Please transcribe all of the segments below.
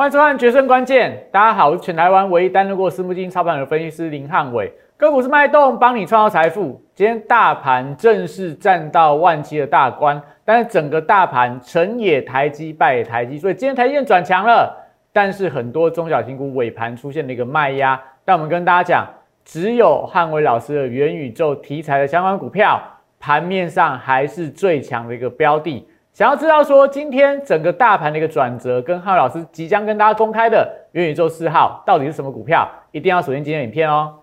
欢迎收看《决胜关键》，大家好，我是全台湾唯一担任过私募基金操盘的分析师林汉伟。个股是脉动，帮你创造财富。今天大盘正式站到万七的大关，但是整个大盘成也台积，败也台积，所以今天台积电转强了。但是很多中小型股尾盘出现了一个卖压。但我们跟大家讲，只有汉伟老师的元宇宙题材的相关股票，盘面上还是最强的一个标的。想要知道说今天整个大盘的一个转折，跟浩老师即将跟大家公开的元宇宙四号到底是什么股票，一定要锁定今天影片哦。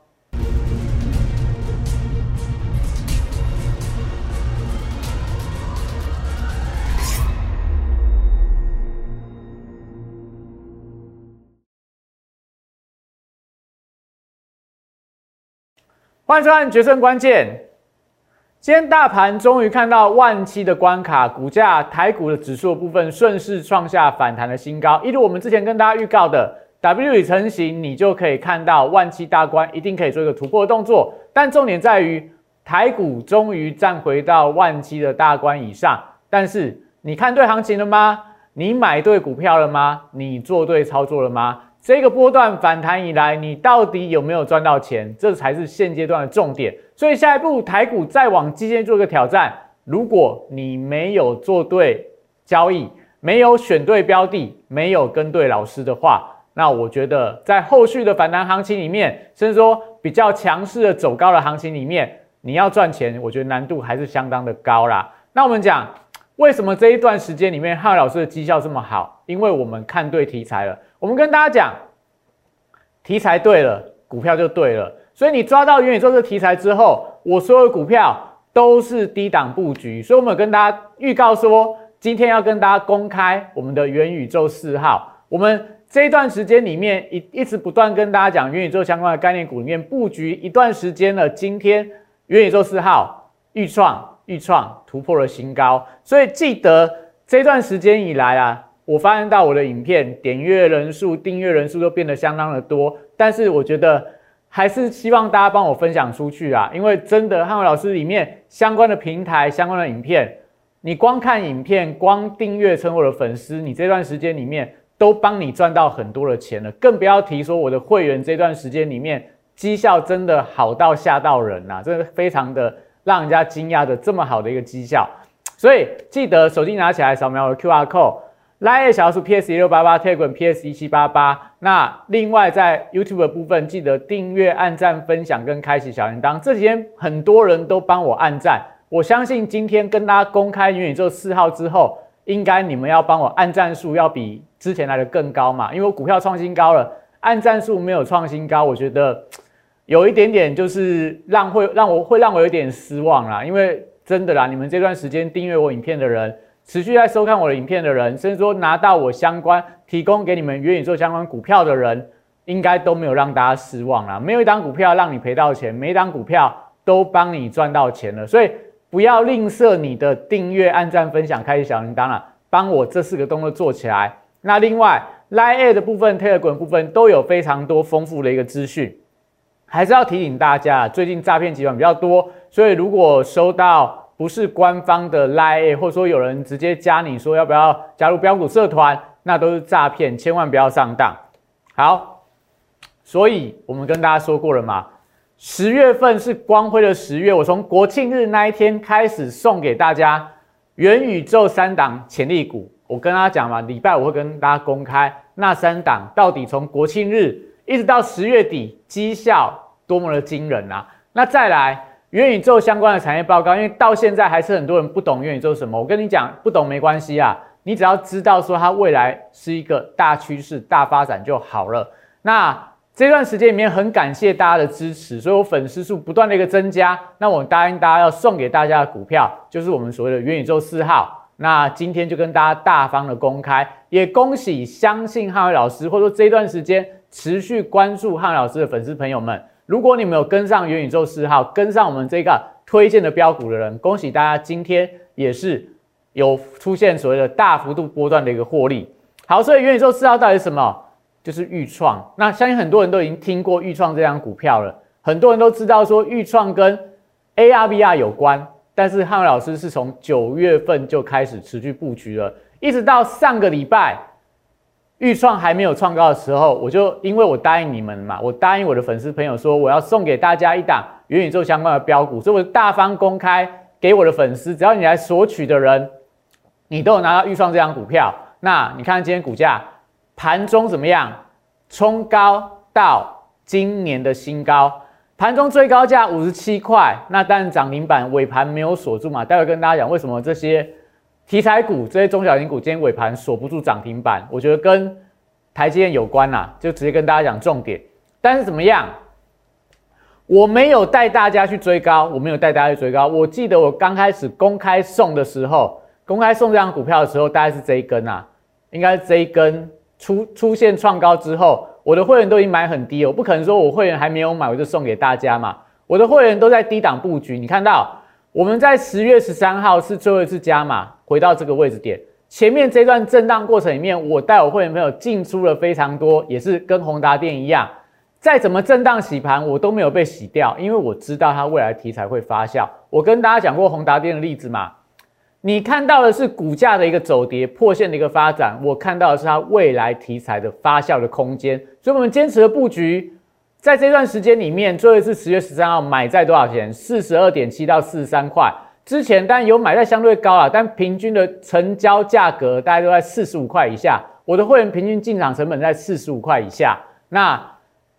欢迎收看《决胜关键》。今天大盘终于看到万七的关卡，股价台股的指数部分顺势创下反弹的新高。一如我们之前跟大家预告的，W 已成型，你就可以看到万七大关一定可以做一个突破的动作。但重点在于台股终于站回到万七的大关以上。但是你看对行情了吗？你买对股票了吗？你做对操作了吗？这个波段反弹以来，你到底有没有赚到钱？这才是现阶段的重点。所以下一步台股再往基线做一个挑战。如果你没有做对交易，没有选对标的，没有跟对老师的话，那我觉得在后续的反弹行情里面，甚至说比较强势的走高的行情里面，你要赚钱，我觉得难度还是相当的高啦。那我们讲为什么这一段时间里面汉老师的绩效这么好？因为我们看对题材了。我们跟大家讲，题材对了，股票就对了。所以你抓到元宇宙这个题材之后，我所有的股票都是低档布局。所以我们跟大家预告说，今天要跟大家公开我们的元宇宙四号。我们这一段时间里面一一直不断跟大家讲元宇宙相关的概念股里面布局一段时间了。今天元宇宙四号预创预创突破了新高，所以记得这段时间以来啊。我发现到我的影片点阅人数、订阅人数都变得相当的多，但是我觉得还是希望大家帮我分享出去啊，因为真的汉伟老师里面相关的平台、相关的影片，你光看影片、光订阅成我的粉丝，你这段时间里面都帮你赚到很多的钱了，更不要提说我的会员这段时间里面绩效真的好到吓到人呐，真的非常的让人家惊讶的这么好的一个绩效，所以记得手机拿起来扫描我的 Q R code。Line 小数 PS 一六八八 tagram PS 一七八八。那另外在 YouTube 的部分，记得订阅、按赞、分享跟开启小铃铛。这几天很多人都帮我按赞，我相信今天跟大家公开元宇宙四号之后，应该你们要帮我按赞数要比之前来的更高嘛？因为我股票创新高了，按赞数没有创新高，我觉得有一点点就是让会让我会让我有点失望啦。因为真的啦，你们这段时间订阅我影片的人。持续在收看我的影片的人，甚至说拿到我相关提供给你们元宇宙相关股票的人，应该都没有让大家失望啦。没有一档股票让你赔到钱，每一档股票都帮你赚到钱了。所以不要吝啬你的订阅、按赞、分享、开启小铃铛了，帮我这四个动作做起来。那另外，Line A 的部分、Telegram 部分都有非常多丰富的一个资讯，还是要提醒大家，最近诈骗集团比较多，所以如果收到。不是官方的 lie 或者说有人直接加你说要不要加入标股社团，那都是诈骗，千万不要上当。好，所以我们跟大家说过了嘛，十月份是光辉的十月，我从国庆日那一天开始送给大家元宇宙三档潜力股。我跟大家讲嘛，礼拜我会跟大家公开那三档到底从国庆日一直到十月底绩效多么的惊人啊！那再来。元宇宙相关的产业报告，因为到现在还是很多人不懂元宇宙什么。我跟你讲，不懂没关系啊，你只要知道说它未来是一个大趋势、大发展就好了。那这段时间里面很感谢大家的支持，所以我粉丝数不断的一个增加。那我答应大家要送给大家的股票，就是我们所谓的元宇宙四号。那今天就跟大家大方的公开，也恭喜相信汉伟老师，或者说这段时间持续关注汉伟老师的粉丝朋友们。如果你们有跟上元宇宙四号，跟上我们这个推荐的标股的人，恭喜大家，今天也是有出现所谓的大幅度波段的一个获利。好，所以元宇宙四号到底是什么？就是豫创。那相信很多人都已经听过豫创这张股票了，很多人都知道说豫创跟 ARVR 有关，但是汉老师是从九月份就开始持续布局了，一直到上个礼拜预创还没有创高的时候，我就因为我答应你们嘛，我答应我的粉丝朋友说我要送给大家一档元宇宙相关的标股，所以我大方公开给我的粉丝，只要你来索取的人，你都有拿到预创这张股票。那你看今天股价盘中怎么样？冲高到今年的新高，盘中最高价五十七块，那但涨停板尾盘没有锁住嘛？待会跟大家讲为什么这些。题材股这些中小型股今天尾盘锁不住涨停板，我觉得跟台积电有关呐，就直接跟大家讲重点。但是怎么样？我没有带大家去追高，我没有带大家去追高。我记得我刚开始公开送的时候，公开送这张股票的时候，大概是这一根啊，应该是这一根出出现创高之后，我的会员都已经买很低，我不可能说我会员还没有买我就送给大家嘛。我的会员都在低档布局，你看到我们在十月十三号是最后一次加码。回到这个位置点，前面这段震荡过程里面，我带我会员朋友进出了非常多，也是跟宏达电一样，再怎么震荡洗盘，我都没有被洗掉，因为我知道它未来题材会发酵。我跟大家讲过宏达电的例子嘛，你看到的是股价的一个走跌破线的一个发展，我看到的是它未来题材的发酵的空间，所以我们坚持的布局，在这段时间里面，最后一次十月十三号买在多少钱？四十二点七到四十三块。之前当然有买在相对高啊，但平均的成交价格大概都在四十五块以下。我的会员平均进场成本在四十五块以下。那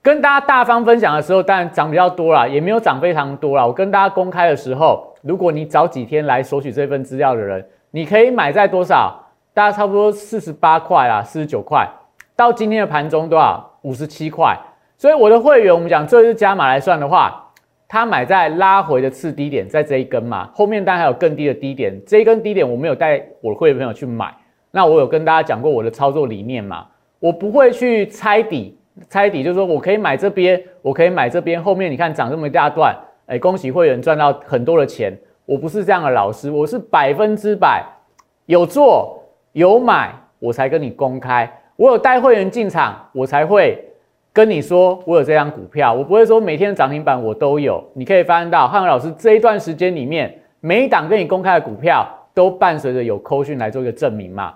跟大家大方分享的时候，当然涨比较多啦，也没有涨非常多啦。我跟大家公开的时候，如果你早几天来索取这份资料的人，你可以买在多少？大概差不多四十八块啦，四十九块。到今天的盘中多少？五十七块。所以我的会员，我们讲这是加码来算的话。他买在拉回的次低点，在这一根嘛，后面当然还有更低的低点。这一根低点我没有带我的会员朋友去买，那我有跟大家讲过我的操作理念嘛，我不会去猜底，猜底就是说我可以买这边，我可以买这边，后面你看涨这么一大段，哎，恭喜会员赚到很多的钱。我不是这样的老师，我是百分之百有做有买，我才跟你公开，我有带会员进场，我才会。跟你说，我有这张股票，我不会说每天的涨停板我都有。你可以发现到汉文老师这一段时间里面，每一档跟你公开的股票都伴随着有扣讯来做一个证明嘛。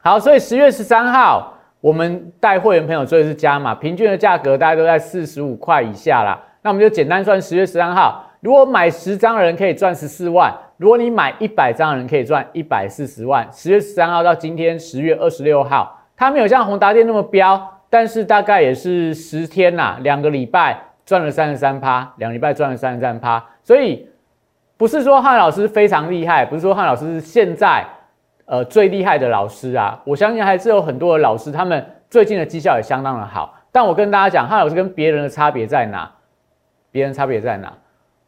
好，所以十月十三号我们带会员朋友做的是加码，平均的价格大概都在四十五块以下啦。那我们就简单算十月十三号，如果买十张的人可以赚十四万，如果你买一百张的人可以赚一百四十万。十月十三号到今天十月二十六号，它没有像宏达电那么飙。但是大概也是十天呐，两个礼拜赚了三十三趴，两礼拜赚了三十三趴，所以不是说汉老师非常厉害，不是说汉老师是现在呃最厉害的老师啊，我相信还是有很多的老师，他们最近的绩效也相当的好。但我跟大家讲，汉老师跟别人的差别在哪？别人差别在哪？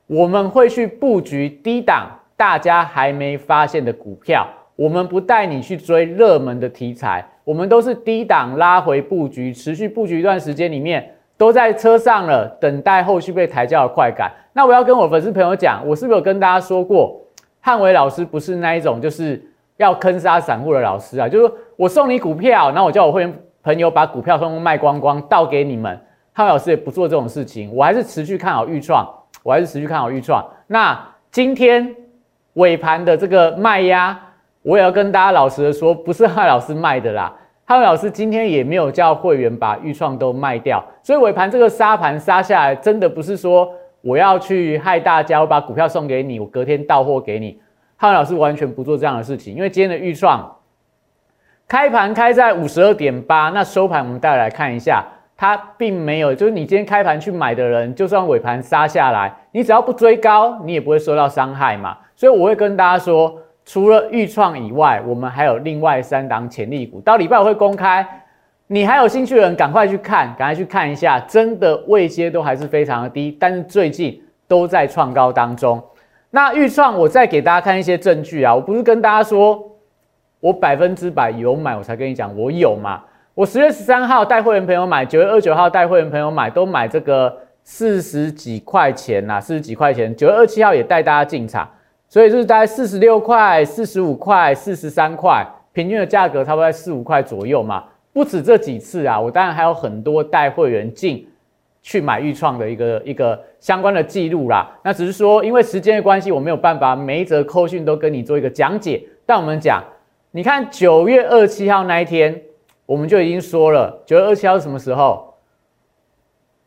我们会去布局低档，大家还没发现的股票，我们不带你去追热门的题材。我们都是低档拉回布局，持续布局一段时间里面，都在车上了，等待后续被抬轿的快感。那我要跟我粉丝朋友讲，我是不是有跟大家说过，汉伟老师不是那一种就是要坑杀散户的老师啊？就是我送你股票，然后我叫我会员朋友把股票通通卖光光，倒给你们。汉伟老师也不做这种事情，我还是持续看好预创，我还是持续看好预创。那今天尾盘的这个卖压。我也要跟大家老实的说，不是汉老师卖的啦。汉老师今天也没有叫会员把预创都卖掉，所以尾盘这个杀盘杀下来，真的不是说我要去害大家，我把股票送给你，我隔天到货给你。汉老师完全不做这样的事情，因为今天的预创开盘开在五十二点八，那收盘我们带来看一下，它并没有，就是你今天开盘去买的人，就算尾盘杀下来，你只要不追高，你也不会受到伤害嘛。所以我会跟大家说。除了预创以外，我们还有另外三档潜力股，到礼拜我会公开。你还有兴趣的人，赶快去看，赶快去看一下，真的位阶都还是非常的低，但是最近都在创高当中。那预创，我再给大家看一些证据啊，我不是跟大家说我百分之百有买，我才跟你讲我有嘛。我十月十三号带会员朋友买，九月二九号带会员朋友买，都买这个四十几块钱呐，四十几块钱。九月二七号也带大家进场。所以就是大概四十六块、四十五块、四十三块，平均的价格差不多在四五块左右嘛。不止这几次啊，我当然还有很多带会员进去买预创的一个一个相关的记录啦。那只是说，因为时间的关系，我没有办法每一则扣讯都跟你做一个讲解。但我们讲，你看九月二十七号那一天，我们就已经说了，九月二十七号是什么时候？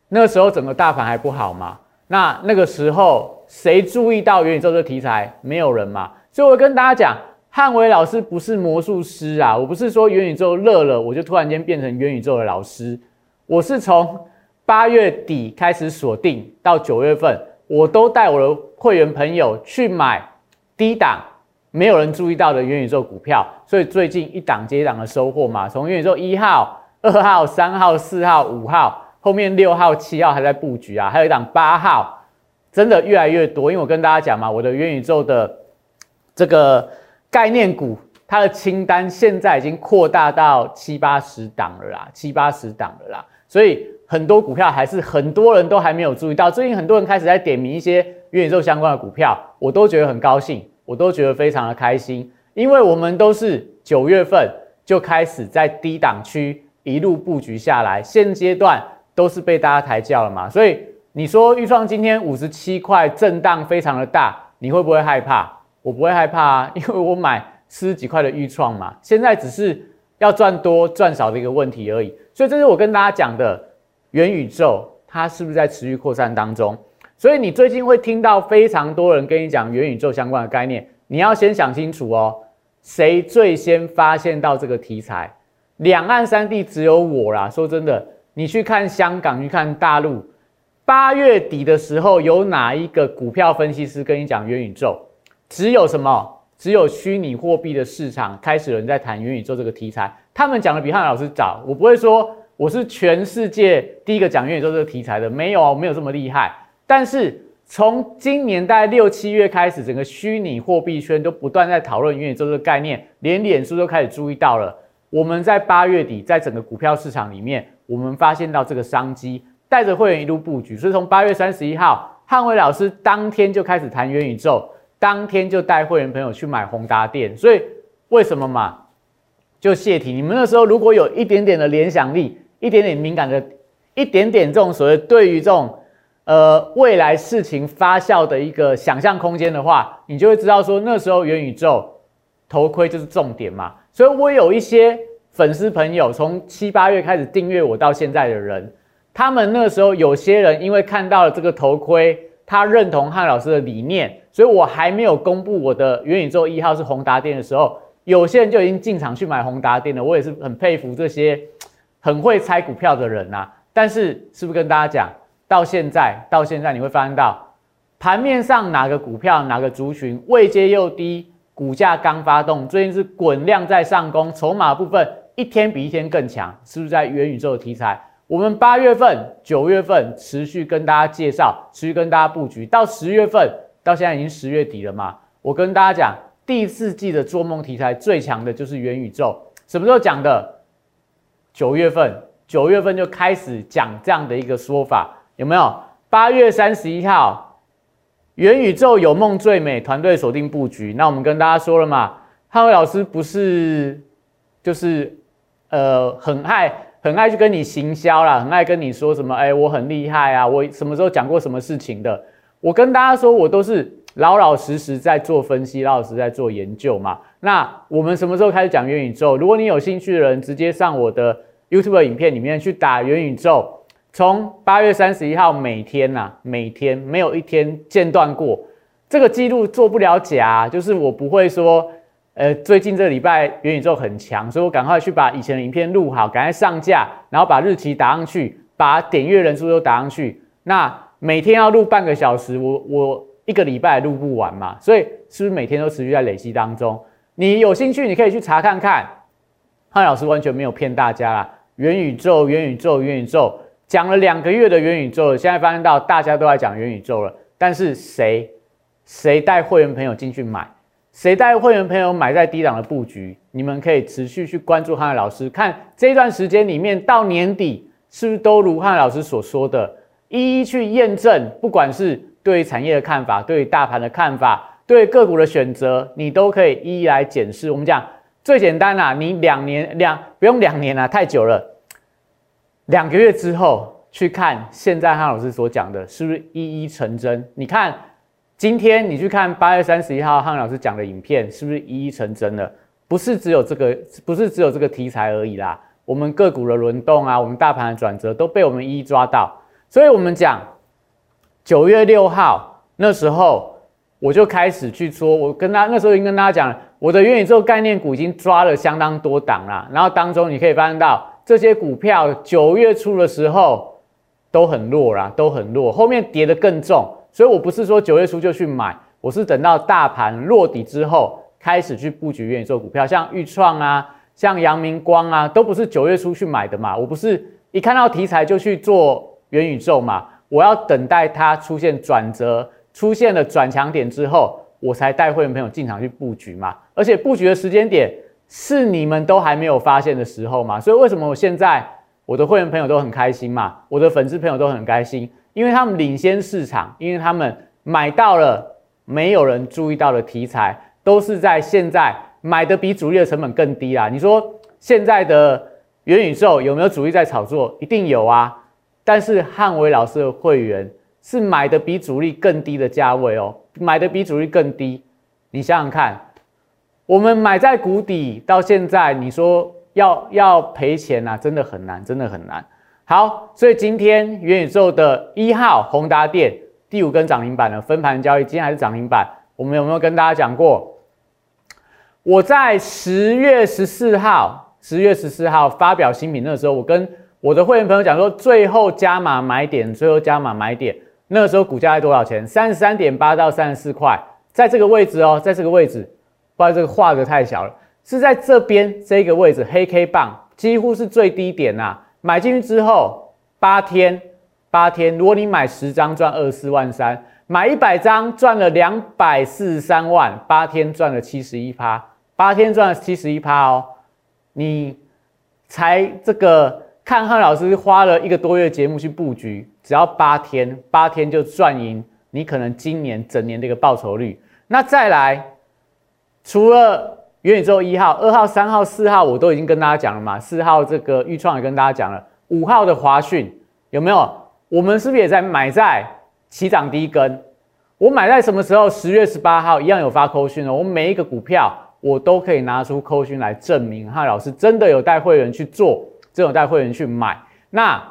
那个时候整个大盘还不好嘛？那那个时候谁注意到元宇宙这个题材？没有人嘛。所以我跟大家讲，汉伟老师不是魔术师啊，我不是说元宇宙热了我就突然间变成元宇宙的老师，我是从八月底开始锁定到九月份，我都带我的会员朋友去买低档没有人注意到的元宇宙股票，所以最近一档接一档的收获嘛，从元宇宙一号、二号、三号、四号、五号。后面六号、七号还在布局啊，还有一档八号，真的越来越多。因为我跟大家讲嘛，我的元宇宙的这个概念股，它的清单现在已经扩大到七八十档了啦，七八十档了啦。所以很多股票还是很多人都还没有注意到。最近很多人开始在点名一些元宇宙相关的股票，我都觉得很高兴，我都觉得非常的开心，因为我们都是九月份就开始在低档区一路布局下来，现阶段。都是被大家抬轿了嘛，所以你说预创今天五十七块震荡非常的大，你会不会害怕？我不会害怕啊，因为我买四十几块的预创嘛，现在只是要赚多赚少的一个问题而已。所以这是我跟大家讲的元宇宙，它是不是在持续扩散当中？所以你最近会听到非常多人跟你讲元宇宙相关的概念，你要先想清楚哦，谁最先发现到这个题材？两岸三地只有我啦，说真的。你去看香港，去看大陆，八月底的时候，有哪一个股票分析师跟你讲元宇宙？只有什么？只有虚拟货币的市场开始有人在谈元宇宙这个题材。他们讲的比汉老师早。我不会说我是全世界第一个讲元宇宙这个题材的，没有，没有这么厉害。但是从今年大概六七月开始，整个虚拟货币圈都不断在讨论元宇宙这个概念，连脸书都开始注意到了。我们在八月底，在整个股票市场里面。我们发现到这个商机，带着会员一路布局，所以从八月三十一号，汉伟老师当天就开始谈元宇宙，当天就带会员朋友去买宏达电。所以为什么嘛？就谢题，你们那时候如果有一点点的联想力，一点点敏感的，一点点这种所谓对于这种呃未来事情发酵的一个想象空间的话，你就会知道说那时候元宇宙头盔就是重点嘛。所以我有一些。粉丝朋友从七八月开始订阅我到现在的人，他们那时候有些人因为看到了这个头盔，他认同汉老师的理念，所以我还没有公布我的元宇宙一号是宏达电的时候，有些人就已经进场去买宏达电了。我也是很佩服这些很会猜股票的人呐。但是是不是跟大家讲，到现在到现在你会发现到盘面上哪个股票哪个族群位阶又低，股价刚发动，最近是滚量在上攻，筹码部分。一天比一天更强，是不是在元宇宙的题材？我们八月份、九月份持续跟大家介绍，持续跟大家布局，到十月份，到现在已经十月底了嘛。我跟大家讲，第四季的做梦题材最强的就是元宇宙。什么时候讲的？九月份，九月份就开始讲这样的一个说法，有没有？八月三十一号，元宇宙有梦最美，团队锁定布局。那我们跟大家说了嘛，汉伟老师不是就是。呃，很爱很爱去跟你行销啦，很爱跟你说什么，哎，我很厉害啊，我什么时候讲过什么事情的？我跟大家说，我都是老老实实在做分析，老老实实在做研究嘛。那我们什么时候开始讲元宇宙？如果你有兴趣的人，直接上我的 YouTube 影片里面去打元宇宙，从八月三十一号每天呐，每天没有一天间断过，这个记录做不了假，就是我不会说。呃，最近这礼拜元宇宙很强，所以我赶快去把以前的影片录好，赶快上架，然后把日期打上去，把点阅人数都打上去。那每天要录半个小时，我我一个礼拜录不完嘛，所以是不是每天都持续在累积当中？你有兴趣，你可以去查看看。汉老师完全没有骗大家啦，元宇宙，元宇宙，元宇宙，讲了两个月的元宇宙，现在发现到大家都在讲元宇宙了，但是谁谁带会员朋友进去买？谁带会员朋友买在低档的布局？你们可以持续去关注汉老师，看这段时间里面到年底是不是都如汉老师所说的，一一去验证。不管是对产业的看法，对大盘的看法，对个股的选择，你都可以一一来检视。我们讲最简单啦，你两年两不用两年啦，太久了，两个月之后去看现在汉老师所讲的，是不是一一成真？你看。今天你去看八月三十一号汉老师讲的影片，是不是一一成真了？不是只有这个，不是只有这个题材而已啦。我们个股的轮动啊，我们大盘的转折都被我们一一抓到。所以，我们讲九月六号那时候，我就开始去说，我跟他那时候已经跟大家讲了，我的元宇宙概念股已经抓了相当多档了。然后当中你可以发现到，这些股票九月初的时候都很弱啦，都很弱，后面跌得更重。所以我不是说九月初就去买，我是等到大盘落底之后。开始去布局元宇宙股票，像豫创啊，像阳明光啊，都不是九月初去买的嘛。我不是一看到题材就去做元宇宙嘛。我要等待它出现转折，出现了转强点之后，我才带会员朋友进场去布局嘛。而且布局的时间点是你们都还没有发现的时候嘛。所以为什么我现在我的会员朋友都很开心嘛？我的粉丝朋友都很开心，因为他们领先市场，因为他们买到了没有人注意到的题材。都是在现在买的比主力的成本更低啦。你说现在的元宇宙有没有主力在炒作？一定有啊。但是汉伟老师的会员是买的比主力更低的价位哦，买的比主力更低。你想想看，我们买在谷底到现在，你说要要赔钱啊，真的很难，真的很难。好，所以今天元宇宙的一号宏达电第五根涨停板的分盘交易，今天还是涨停板。我们有没有跟大家讲过？我在十月十四号，十月十四号发表新品那个时候，我跟我的会员朋友讲说，最后加码买点，最后加码买点。那个时候股价在多少钱？三十三点八到三十四块，在这个位置哦，在这个位置，不好意思，这个画的太小了，是在这边这个位置，黑 K 棒几乎是最低点呐。买进去之后，八天，八天，如果你买十张赚二十四万三，买一百张赚了两百四十三万，八天赚了七十一趴。八天赚了七十一趴哦，你才这个看汉老师花了一个多月节目去布局，只要八天，八天就赚赢你可能今年整年的一个报酬率。那再来，除了元宇宙一号、二号、三号、四号，我都已经跟大家讲了嘛。四号这个预创也跟大家讲了，五号的华讯有没有？我们是不是也在买在起涨第一根？我买在什么时候？十月十八号一样有发扣讯哦。我每一个股票。我都可以拿出扣讯来证明，哈老师真的有带会员去做，真有带会员去买。那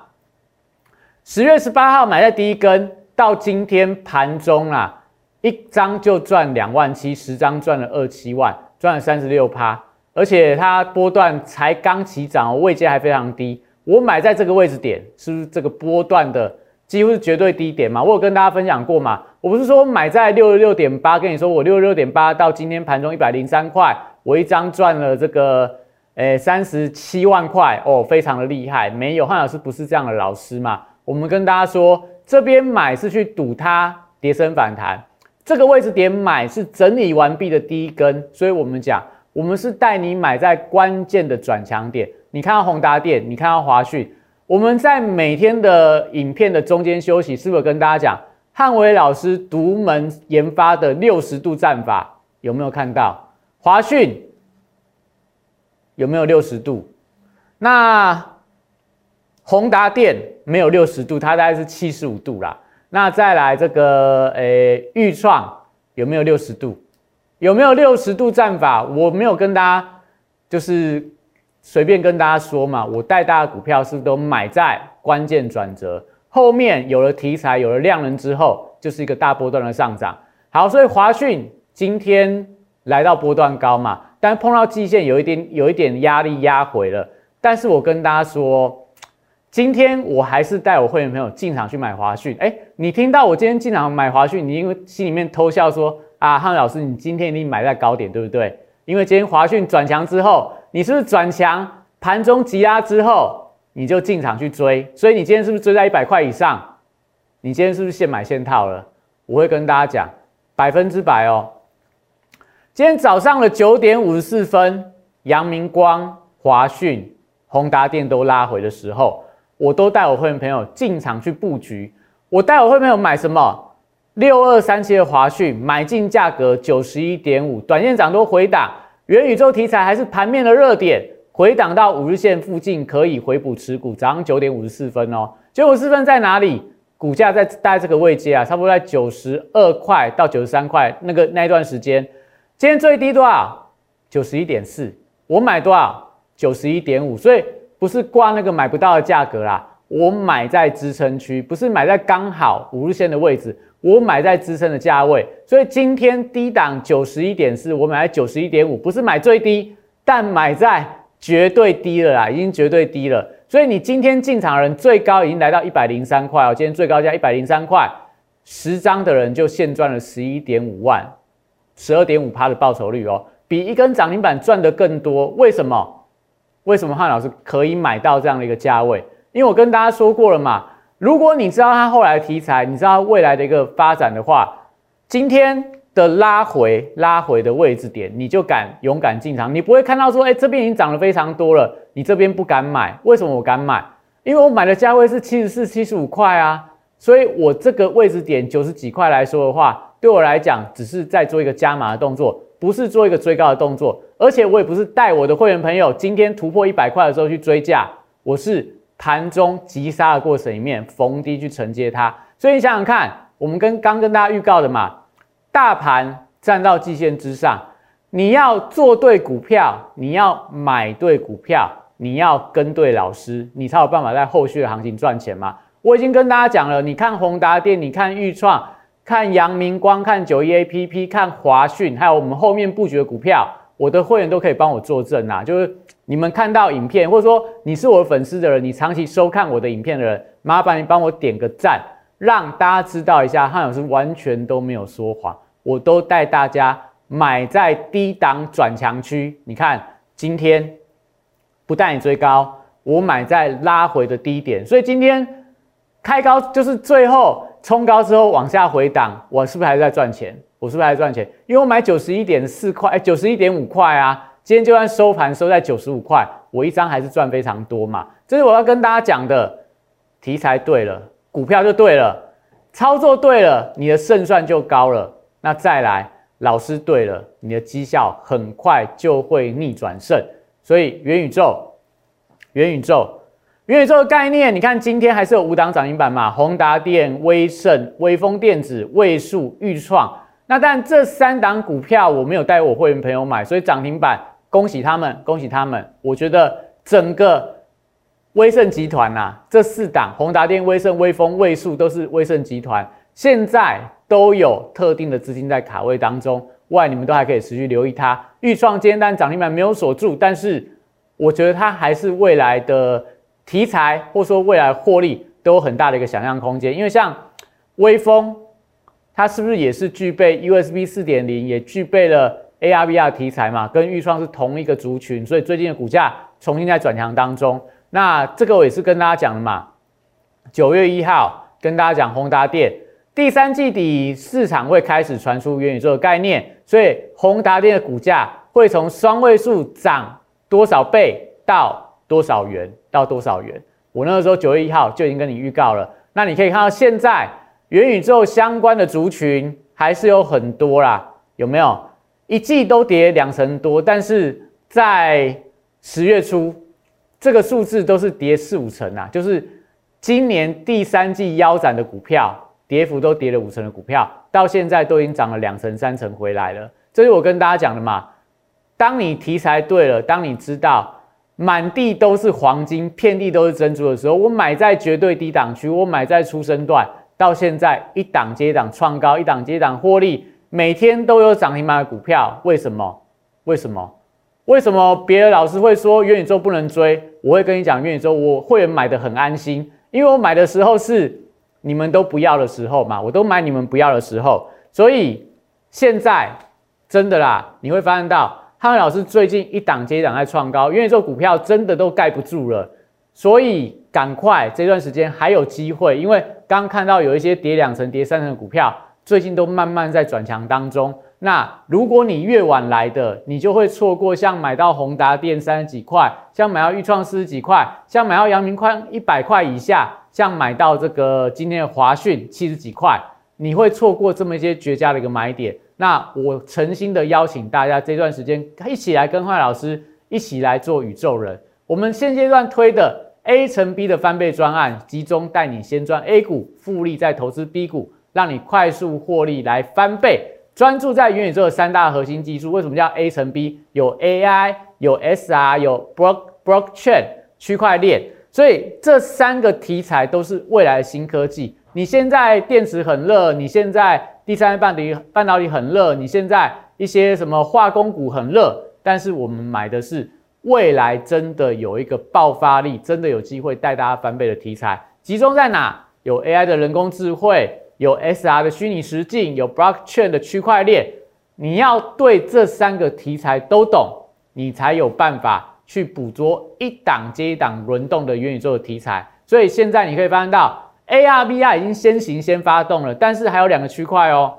十月十八号买在第一根，到今天盘中啦，一张就赚两万七，十张赚了二七万，赚了三十六趴，而且它波段才刚起涨，位阶还非常低。我买在这个位置点，是不是这个波段的几乎是绝对低点嘛？我有跟大家分享过嘛？我不是说买在六十六点八，跟你说我六十六点八到今天盘中一百零三块，我一张赚了这个诶三十七万块哦，非常的厉害。没有，汉老师不是这样的老师嘛？我们跟大家说，这边买是去赌它跌升反弹，这个位置点买是整理完毕的第一根，所以我们讲，我们是带你买在关键的转强点。你看到宏达电，你看到华讯，我们在每天的影片的中间休息，是不是跟大家讲？汉伟老师独门研发的六十度战法有没有看到？华讯有没有六十度？那宏达电没有六十度，它大概是七十五度啦。那再来这个诶，豫创有没有六十度？有没有六十度战法？我没有跟大家就是随便跟大家说嘛，我带大家股票是都买在关键转折？后面有了题材，有了量能之后，就是一个大波段的上涨。好，所以华讯今天来到波段高嘛，但碰到季线有一点有一点压力压回了。但是我跟大家说，今天我还是带我会员朋友进场去买华讯。哎，你听到我今天进场买华讯，你因为心里面偷笑说啊，汉老师，你今天一定买在高点，对不对？因为今天华讯转强之后，你是不是转强盘中急拉之后？你就进场去追，所以你今天是不是追在一百块以上？你今天是不是现买现套了？我会跟大家讲，百分之百哦。今天早上的九点五十四分，阳明光、华讯、宏达电都拉回的时候，我都带我会员朋友进场去布局。我带我会员朋友买什么？六二三七的华讯，买进价格九十一点五，短线涨多回档，元宇宙题材还是盘面的热点。回档到五日线附近可以回补持股，早上九点五十四分哦，九五四分在哪里？股价在大概这个位阶啊，差不多在九十二块到九十三块那个那一段时间。今天最低多少？九十一点四。我买多少？九十一点五。所以不是挂那个买不到的价格啦，我买在支撑区，不是买在刚好五日线的位置，我买在支撑的价位。所以今天低档九十一点四，我买在九十一点五，不是买最低，但买在绝对低了啦，已经绝对低了。所以你今天进场的人最高已经来到一百零三块哦，今天最高价一百零三块，十张的人就现赚了十一点五万，十二点五趴的报酬率哦，比一根涨停板赚的更多。为什么？为什么汉老师可以买到这样的一个价位？因为我跟大家说过了嘛，如果你知道它后来的题材，你知道未来的一个发展的话，今天的拉回拉回的位置点，你就敢勇敢进场，你不会看到说，哎，这边已经涨了非常多了，你这边不敢买。为什么我敢买？因为我买的价位是七十四、七十五块啊，所以我这个位置点九十几块来说的话，对我来讲只是在做一个加码的动作。不是做一个追高的动作，而且我也不是带我的会员朋友今天突破一百块的时候去追价，我是盘中急杀的过程里面逢低去承接它。所以你想想看，我们跟刚跟大家预告的嘛，大盘站到季线之上，你要做对股票，你要买对股票，你要跟对老师，你才有办法在后续的行情赚钱嘛。我已经跟大家讲了，你看宏达电，你看豫创。看阳明光，看九一 A P P，看华讯，还有我们后面布局的股票，我的会员都可以帮我作证啊！就是你们看到影片，或者说你是我的粉丝的人，你长期收看我的影片的人，麻烦你帮我点个赞，让大家知道一下，汉老师完全都没有说谎，我都带大家买在低档转强区。你看今天不带你追高，我买在拉回的低点，所以今天开高就是最后。冲高之后往下回档，我是不是还在赚钱？我是不是还赚钱？因为我买九十一点四块，九十一点五块啊。今天就算收盘收在九十五块，我一张还是赚非常多嘛。这是我要跟大家讲的，题材对了，股票就对了，操作对了，你的胜算就高了。那再来，老师对了，你的绩效很快就会逆转胜。所以元宇宙，元宇宙。元宇宙的概念，你看今天还是有五档涨停板嘛？宏达电、威盛、威风电子、位数、豫创。那但这三档股票我没有带我会员朋友买，所以涨停板，恭喜他们，恭喜他们。我觉得整个威盛集团呐，这四档宏达电、威盛、威风、位数都是威盛集团，现在都有特定的资金在卡位当中。外你们都还可以持续留意它。豫创今天但涨停板没有锁住，但是我觉得它还是未来的。题材或说未来获利都有很大的一个想象空间，因为像微风，它是不是也是具备 USB 四点零，也具备了 AR/VR 题材嘛？跟预创是同一个族群，所以最近的股价重新在转强当中。那这个我也是跟大家讲的嘛，九月一号跟大家讲宏达电第三季底市场会开始传出元宇宙的概念，所以宏达电的股价会从双位数涨多少倍到。多少元到多少元？我那个时候九月一号就已经跟你预告了。那你可以看到现在元宇宙相关的族群还是有很多啦，有没有？一季都跌两成多，但是在十月初这个数字都是跌四五成啊，就是今年第三季腰斩的股票，跌幅都跌了五成的股票，到现在都已经涨了两成三成回来了。这是我跟大家讲的嘛。当你题材对了，当你知道。满地都是黄金，遍地都是珍珠的时候，我买在绝对低档区，我买在出生段，到现在一档接档创高，一档接档获利，每天都有涨停板的股票，为什么？为什么？为什么别的老师会说元宇宙不能追？我会跟你讲元宇宙，我会员买的很安心，因为我买的时候是你们都不要的时候嘛，我都买你们不要的时候，所以现在真的啦，你会发现到。汉文老师最近一档接一档在创高，因为这股票真的都盖不住了，所以赶快这段时间还有机会。因为刚看到有一些跌两成、跌三成的股票，最近都慢慢在转强当中。那如果你越晚来的，你就会错过像买到宏达电三十几块，像买到豫创四十几块，像买到阳明宽一百块以下，像买到这个今天的华讯七十几块，你会错过这么一些绝佳的一个买点。那我诚心的邀请大家这段时间一起来跟坏老师一起来做宇宙人。我们现阶段推的 A 乘 B 的翻倍专案，集中带你先赚 A 股，复利再投资 B 股，让你快速获利来翻倍。专注在元宇宙的三大核心技术。为什么叫 A 乘 B？有 AI，有 SR，有 Block Blockchain，区块链。所以这三个题材都是未来的新科技。你现在电池很热，你现在第三半导体半导体很热，你现在一些什么化工股很热，但是我们买的是未来真的有一个爆发力，真的有机会带大家翻倍的题材，集中在哪？有 AI 的人工智慧，有 SR 的虚拟实境，有 Blockchain 的区块链。你要对这三个题材都懂，你才有办法。去捕捉一档接一档轮动的元宇宙的题材，所以现在你可以发现到 AR、VR 已经先行先发动了，但是还有两个区块哦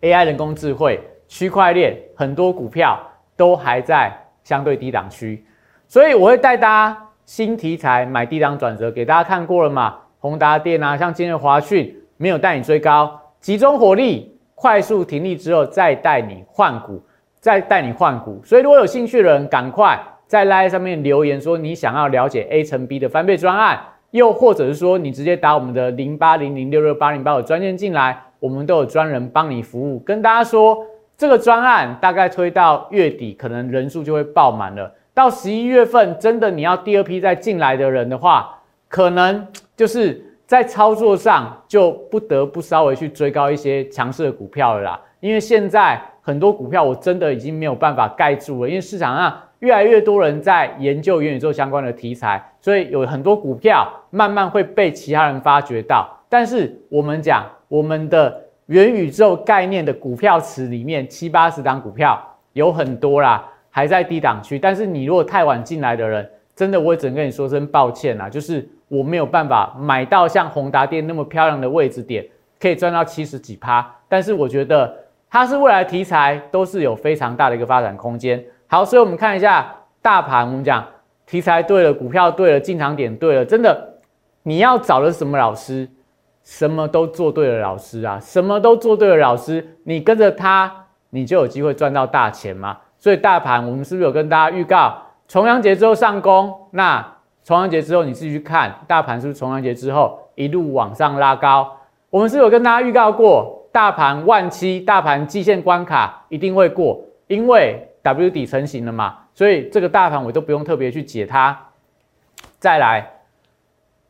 ，AI 人工智慧、区块链，很多股票都还在相对低档区，所以我会带大家新题材买低档转折，给大家看过了嘛？宏达电啊，像今日华讯没有带你追高，集中火力，快速停利之后再带你换股，再带你换股，所以如果有兴趣的人，赶快。在 Line 上面留言说你想要了解 A 乘 B 的翻倍专案，又或者是说你直接打我们的零八零零六六八零八的专线进来，我们都有专人帮你服务。跟大家说，这个专案大概推到月底，可能人数就会爆满了。到十一月份，真的你要第二批再进来的人的话，可能就是在操作上就不得不稍微去追高一些强势的股票了啦。因为现在很多股票我真的已经没有办法盖住了，因为市场上。越来越多人在研究元宇宙相关的题材，所以有很多股票慢慢会被其他人发掘到。但是我们讲我们的元宇宙概念的股票池里面，七八十档股票有很多啦，还在低档区。但是你如果太晚进来的人，真的我只能跟你说声抱歉啦，就是我没有办法买到像宏达电那么漂亮的位置点，可以赚到七十几趴。但是我觉得它是未来题材，都是有非常大的一个发展空间。好，所以我们看一下大盘。我们讲题材对了，股票对了，进场点对了，真的，你要找的什么老师，什么都做对了，老师啊，什么都做对了，老师，你跟着他，你就有机会赚到大钱嘛。所以大盘，我们是不是有跟大家预告重阳节之后上攻？那重阳节之后，你自己去看大盘是不是重阳节之后一路往上拉高？我们是有跟大家预告过，大盘万七，大盘季线关卡一定会过，因为。W 底成型了嘛，所以这个大盘我都不用特别去解它。再来，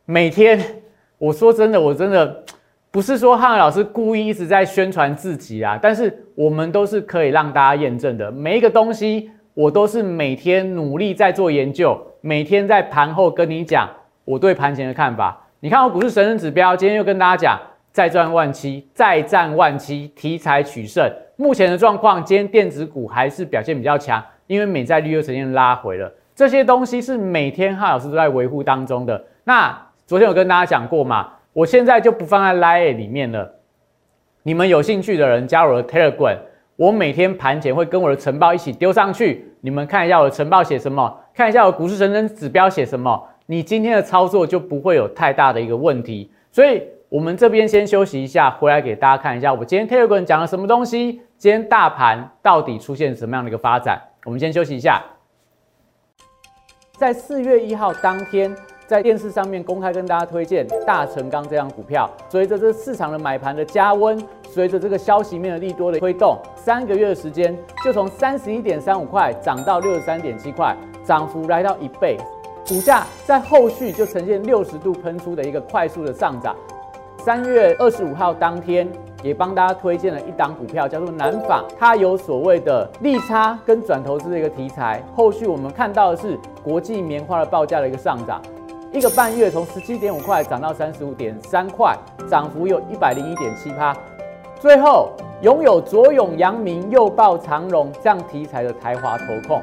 每天我说真的，我真的不是说汉老师故意一直在宣传自己啊，但是我们都是可以让大家验证的。每一个东西我都是每天努力在做研究，每天在盘后跟你讲我对盘前的看法。你看我股市神人指标，今天又跟大家讲再赚万七，再战万七，题材取胜。目前的状况，今天电子股还是表现比较强，因为美债率又呈现拉回了。这些东西是每天哈老师都在维护当中的。那昨天有跟大家讲过嘛？我现在就不放在 Line 里面了。你们有兴趣的人加入我的 Telegram，我每天盘前会跟我的晨报一起丢上去，你们看一下我的晨报写什么，看一下我股市神人指标写什么，你今天的操作就不会有太大的一个问题。所以。我们这边先休息一下，回来给大家看一下我今天 Telegram 讲了什么东西。今天大盘到底出现什么样的一个发展？我们先休息一下。在四月一号当天，在电视上面公开跟大家推荐大成钢这张股票。随着这市场的买盘的加温，随着这个消息面的利多的推动，三个月的时间就从三十一点三五块涨到六十三点七块，涨幅来到一倍。股价在后续就呈现六十度喷出的一个快速的上涨。三月二十五号当天，也帮大家推荐了一档股票，叫做南纺，它有所谓的利差跟转投资的一个题材。后续我们看到的是国际棉花的报价的一个上涨，一个半月从十七点五块涨到三十五点三块，涨幅有一百零一点七趴。最后拥有左永阳明、右抱长荣这样题材的台华投控。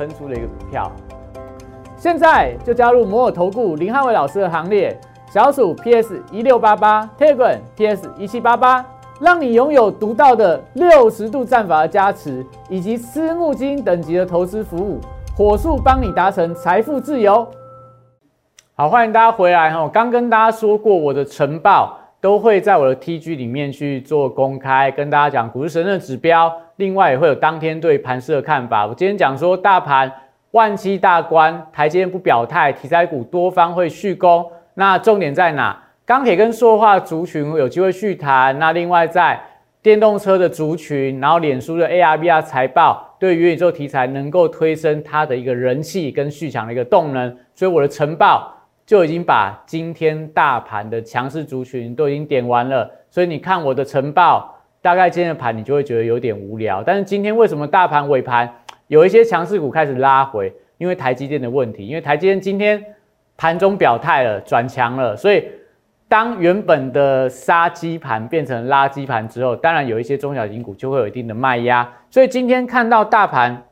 喷出了一个股票，现在就加入摩尔投顾林汉伟老师的行列，小鼠 PS 一六八八，Telegram PS 一七八八，让你拥有独到的六十度战法的加持，以及私募基金等级的投资服务，火速帮你达成财富自由。好，欢迎大家回来哈。我刚跟大家说过，我的晨报都会在我的 TG 里面去做公开，跟大家讲股市神的指标，另外也会有当天对盘势的看法。我今天讲说大盘万七大关，台积电不表态，题材股多方会续攻。那重点在哪？钢铁跟塑化族群有机会续谈。那另外在电动车的族群，然后脸书的 ARVR 财报，对元宇宙题材能够推升它的一个人气跟续强的一个动能。所以我的晨报就已经把今天大盘的强势族群都已经点完了。所以你看我的晨报，大概今天的盘你就会觉得有点无聊。但是今天为什么大盘尾盘有一些强势股开始拉回？因为台积电的问题，因为台积电今天盘中表态了，转强了，所以。当原本的杀鸡盘变成垃圾盘之后，当然有一些中小型股就会有一定的卖压。所以今天看到大盘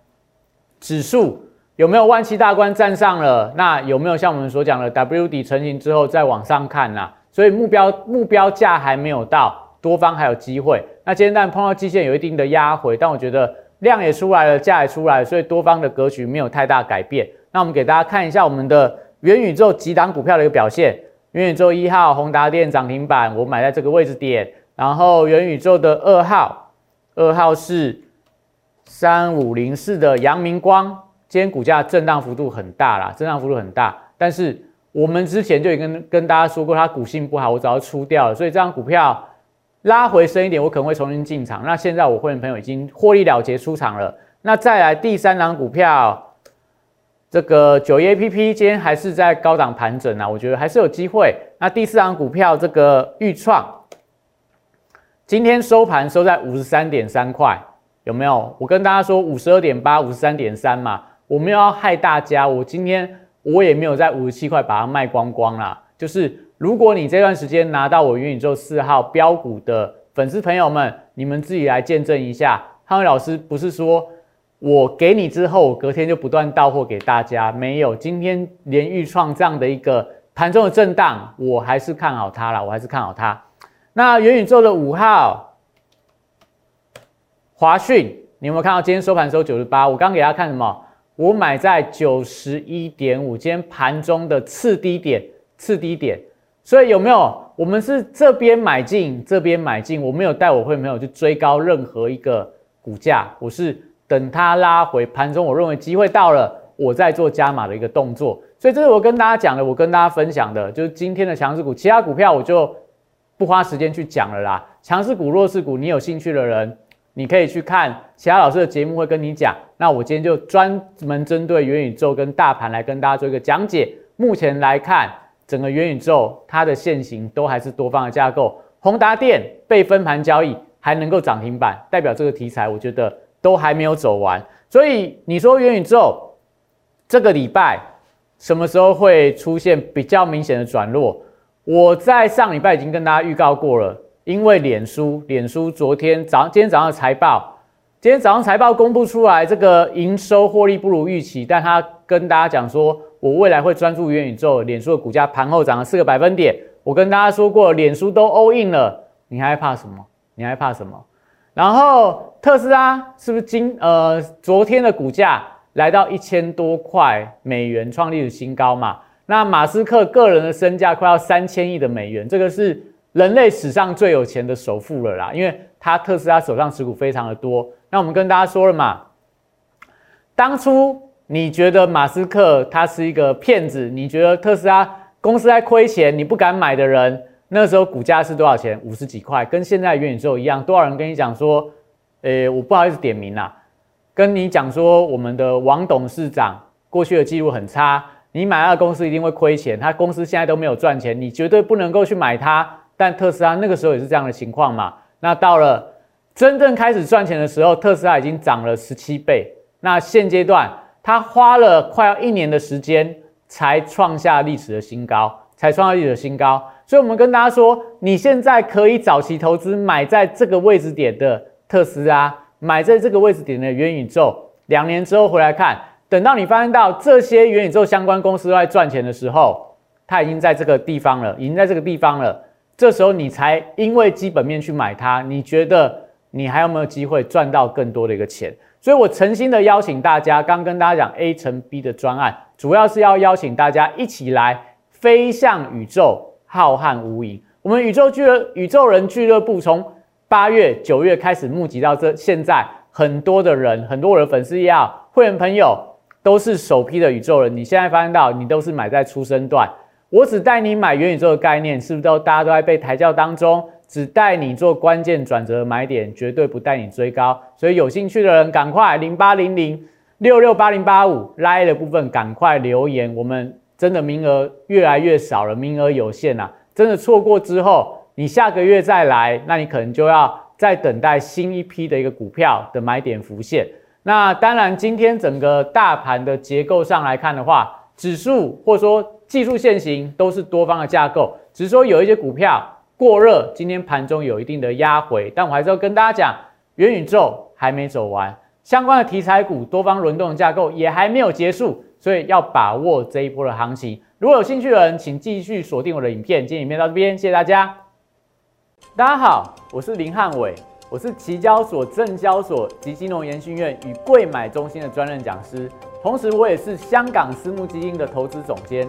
指数有没有万七大关站上了？那有没有像我们所讲的 W 底成型之后再往上看呢？所以目标目标价还没有到，多方还有机会。那今天但碰到基线有一定的压回，但我觉得量也出来了，价也出来，所以多方的格局没有太大改变。那我们给大家看一下我们的元宇宙几档股票的一个表现。元宇宙一号宏达电涨停板，我买在这个位置点。然后元宇宙的二号，二号是三五零四的阳明光，今天股价震荡幅度很大啦，震荡幅度很大。但是我们之前就已经跟跟大家说过，它股性不好，我早就出掉了。所以这张股票拉回深一点，我可能会重新进场。那现在我会员朋友已经获利了结出场了。那再来第三张股票。这个九一 A P P 今天还是在高档盘整啊，我觉得还是有机会。那第四档股票这个豫创，今天收盘收在五十三点三块，有没有？我跟大家说五十二点八、五十三点三嘛，我没有要害大家。我今天我也没有在五十七块把它卖光光啦。就是如果你这段时间拿到我元宇宙四号标股的粉丝朋友们，你们自己来见证一下，汉伟老师不是说。我给你之后，隔天就不断到货给大家。没有，今天连预创这样的一个盘中的震荡，我还是看好它了，我还是看好它。那元宇宙的五号华讯，你有没有看到今天收盘收九十八？我刚给大家看什么？我买在九十一点五，今天盘中的次低点，次低点。所以有没有？我们是这边买进，这边买进，我没有带我会没有去追高任何一个股价，我是。等它拉回盘中，我认为机会到了，我再做加码的一个动作。所以这是我跟大家讲的，我跟大家分享的，就是今天的强势股，其他股票我就不花时间去讲了啦。强势股、弱势股，你有兴趣的人，你可以去看其他老师的节目，会跟你讲。那我今天就专门针对元宇宙跟大盘来跟大家做一个讲解。目前来看，整个元宇宙它的现形都还是多方的架构，宏达电被分盘交易还能够涨停板，代表这个题材，我觉得。都还没有走完，所以你说元宇宙这个礼拜什么时候会出现比较明显的转弱？我在上礼拜已经跟大家预告过了，因为脸书，脸书昨天早今天早上的财报，今天早上财报公布出来，这个营收获利不如预期，但他跟大家讲说，我未来会专注元宇宙，脸书的股价盘后涨了四个百分点。我跟大家说过，脸书都 all in 了，你害怕什么？你害怕什么？然后特斯拉是不是今呃昨天的股价来到一千多块美元，创历史新高嘛？那马斯克个人的身价快要三千亿的美元，这个是人类史上最有钱的首富了啦，因为他特斯拉手上持股非常的多。那我们跟大家说了嘛，当初你觉得马斯克他是一个骗子，你觉得特斯拉公司在亏钱，你不敢买的人。那时候股价是多少钱？五十几块，跟现在元宇宙一样。多少人跟你讲说，诶，我不好意思点名啦，跟你讲说，我们的王董事长过去的记录很差，你买他的公司一定会亏钱，他公司现在都没有赚钱，你绝对不能够去买它。但特斯拉那个时候也是这样的情况嘛。那到了真正开始赚钱的时候，特斯拉已经涨了十七倍。那现阶段，他花了快要一年的时间，才创下历史的新高，才创下历史的新高。所以，我们跟大家说，你现在可以早期投资，买在这个位置点的特斯拉，买在这个位置点的元宇宙。两年之后回来看，等到你发现到这些元宇宙相关公司都在赚钱的时候，它已经在这个地方了，已经在这个地方了。这时候你才因为基本面去买它，你觉得你还有没有机会赚到更多的一个钱？所以我诚心的邀请大家，刚跟大家讲 A 乘 B 的专案，主要是要邀请大家一起来。飞向宇宙，浩瀚无垠。我们宇宙俱乐宇宙人俱乐部从八月、九月开始募集到这现在，很多的人，很多我的粉丝也好，会员朋友都是首批的宇宙人。你现在发现到，你都是买在出生段。我只带你买元宇宙的概念，是不是都大家都在被抬轿当中？只带你做关键转折买点，绝对不带你追高。所以有兴趣的人，赶快零八零零六六八零八五拉的部分赶快留言。我们真的名额越来越少了，名额有限啊！真的错过之后，你下个月再来，那你可能就要再等待新一批的一个股票的买点浮现。那当然，今天整个大盘的结构上来看的话，指数或者说技术线型都是多方的架构，只是说有一些股票过热，今天盘中有一定的压回。但我还是要跟大家讲，元宇宙还没走完，相关的题材股多方轮动的架构也还没有结束，所以要把握这一波的行情。如果有兴趣的人，请继续锁定我的影片。今天影片到这边，谢谢大家。大家好，我是林汉伟，我是期交所、证交所及金融研训院与贵买中心的专任讲师。同时，我也是香港私募基金的投资总监，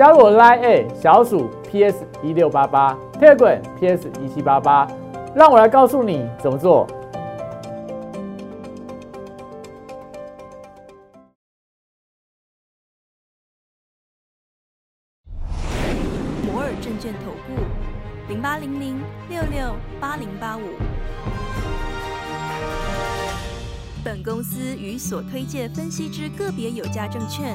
加入我 Line A 小鼠 PS 一六八八 t e g r a m PS 一七八八，让我来告诉你怎么做。摩尔证券投顾零八零零六六八零八五。本公司与所推介分析之个别有价证券